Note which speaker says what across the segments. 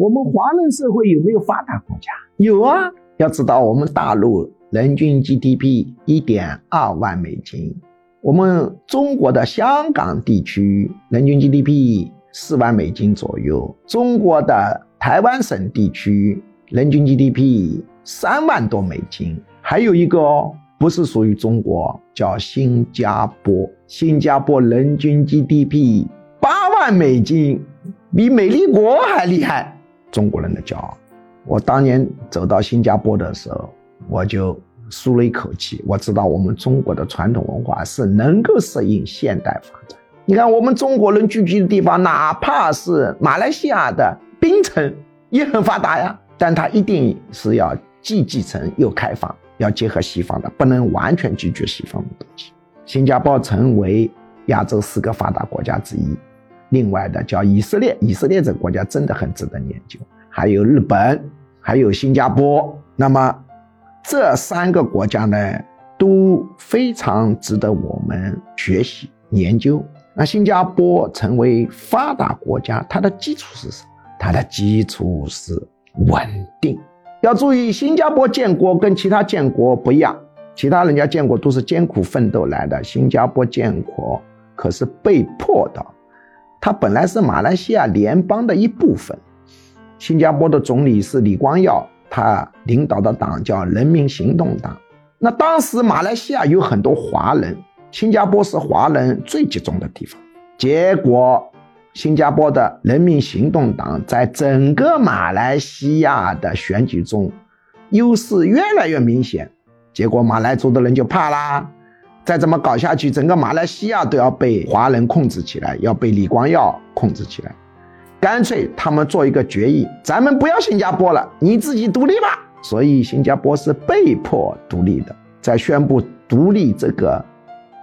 Speaker 1: 我们华人社会有没有发达国家？有啊。要知道，我们大陆人均 GDP 一点二万美金，我们中国的香港地区人均 GDP 四万美金左右，中国的台湾省地区人均 GDP 三万多美金，还有一个哦，不是属于中国，叫新加坡，新加坡人均 GDP 八万美金，比美丽国还厉害，中国人的骄傲。我当年走到新加坡的时候，我就舒了一口气。我知道我们中国的传统文化是能够适应现代发展。你看，我们中国人聚集的地方，哪怕是马来西亚的槟城也很发达呀，但它一定是要既继承又开放，要结合西方的，不能完全拒绝西方的东西。新加坡成为亚洲四个发达国家之一，另外的叫以色列，以色列这个国家真的很值得研究。还有日本，还有新加坡，那么这三个国家呢都非常值得我们学习研究。那新加坡成为发达国家，它的基础是什么？它的基础是稳定。要注意，新加坡建国跟其他建国不一样，其他人家建国都是艰苦奋斗来的，新加坡建国可是被迫的。它本来是马来西亚联邦的一部分。新加坡的总理是李光耀，他领导的党叫人民行动党。那当时马来西亚有很多华人，新加坡是华人最集中的地方。结果，新加坡的人民行动党在整个马来西亚的选举中优势越来越明显。结果，马来族的人就怕啦，再这么搞下去，整个马来西亚都要被华人控制起来，要被李光耀控制起来。干脆他们做一个决议，咱们不要新加坡了，你自己独立吧。所以新加坡是被迫独立的。在宣布独立这个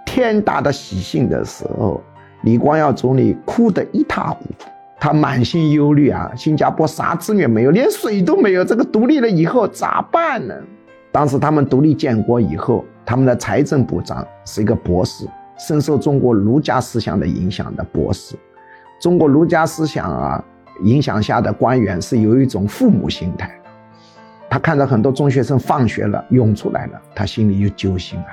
Speaker 1: 天大的喜讯的时候，李光耀总理哭得一塌糊涂，他满心忧虑啊，新加坡啥资源没有，连水都没有，这个独立了以后咋办呢？当时他们独立建国以后，他们的财政部长是一个博士，深受中国儒家思想的影响的博士。中国儒家思想啊影响下的官员是有一种父母心态，他看到很多中学生放学了涌出来了，他心里就揪心了。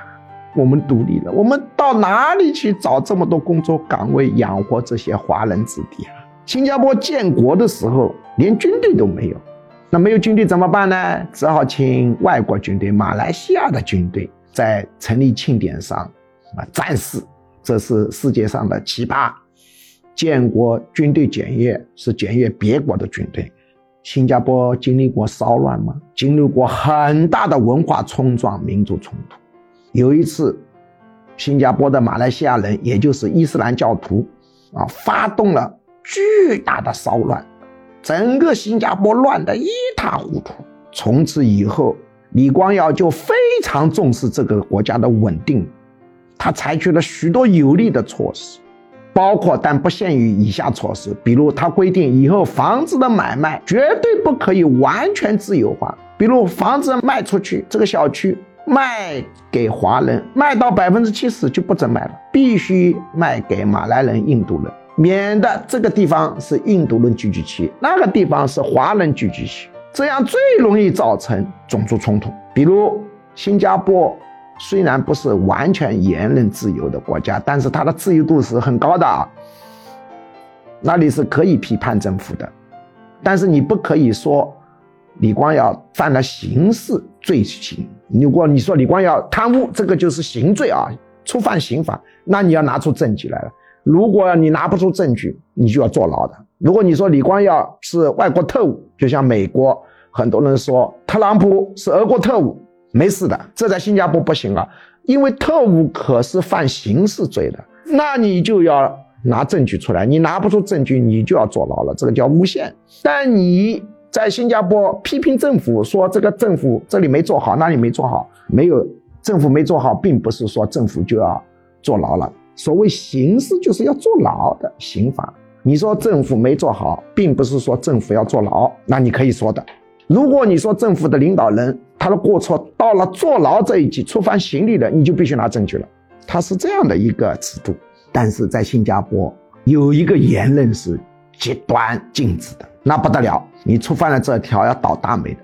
Speaker 1: 我们独立了，我们到哪里去找这么多工作岗位养活这些华人子弟啊？新加坡建国的时候连军队都没有，那没有军队怎么办呢？只好请外国军队，马来西亚的军队在成立庆典上啊战士，这是世界上的奇葩。建国军队检阅是检阅别国的军队，新加坡经历过骚乱吗？经历过很大的文化冲撞、民族冲突。有一次，新加坡的马来西亚人，也就是伊斯兰教徒，啊，发动了巨大的骚乱，整个新加坡乱得一塌糊涂。从此以后，李光耀就非常重视这个国家的稳定，他采取了许多有力的措施。包括但不限于以下措施，比如他规定以后房子的买卖绝对不可以完全自由化，比如房子卖出去，这个小区卖给华人，卖到百分之七十就不准卖了，必须卖给马来人、印度人，免得这个地方是印度人聚居区，那个地方是华人聚居区，这样最容易造成种族冲突。比如新加坡。虽然不是完全言论自由的国家，但是它的自由度是很高的啊。那里是可以批判政府的，但是你不可以说李光耀犯了刑事罪行。如果你说李光耀贪污，这个就是刑罪啊，触犯刑法，那你要拿出证据来了。如果你拿不出证据，你就要坐牢的。如果你说李光耀是外国特务，就像美国很多人说特朗普是俄国特务。没事的，这在新加坡不行啊，因为特务可是犯刑事罪的，那你就要拿证据出来，你拿不出证据，你就要坐牢了，这个叫诬陷。但你在新加坡批评政府，说这个政府这里没做好，那里没做好，没有政府没做好，并不是说政府就要坐牢了。所谓刑事就是要坐牢的刑法，你说政府没做好，并不是说政府要坐牢，那你可以说的。如果你说政府的领导人他的过错到了坐牢这一级，触犯刑律了，你就必须拿证据了。他是这样的一个制度，但是在新加坡有一个言论是极端禁止的，那不得了，你触犯了这条要倒大霉的，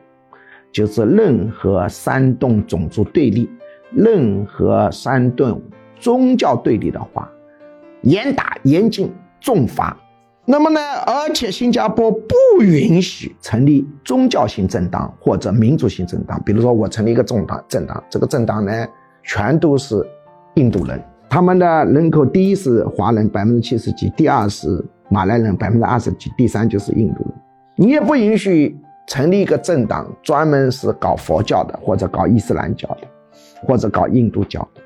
Speaker 1: 就是任何煽动种族对立、任何煽动宗教对立的话，严打严禁重罚。那么呢？而且新加坡不允许成立宗教性政党或者民族性政党。比如说，我成立一个政党，政党这个政党呢，全都是印度人，他们的人口第一是华人百分之七十几，第二是马来人百分之二十几，第三就是印度人。你也不允许成立一个政党，专门是搞佛教的，或者搞伊斯兰教的，或者搞印度教的。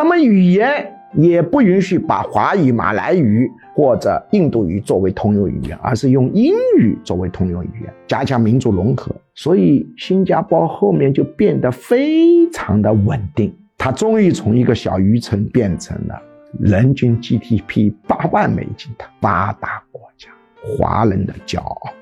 Speaker 1: 他们语言。也不允许把华语、马来语或者印度语作为通用语言，而是用英语作为通用语言，加强民族融合。所以新加坡后面就变得非常的稳定，它终于从一个小渔村变成了人均 GDP 八万美金的发达国家，华人的骄傲。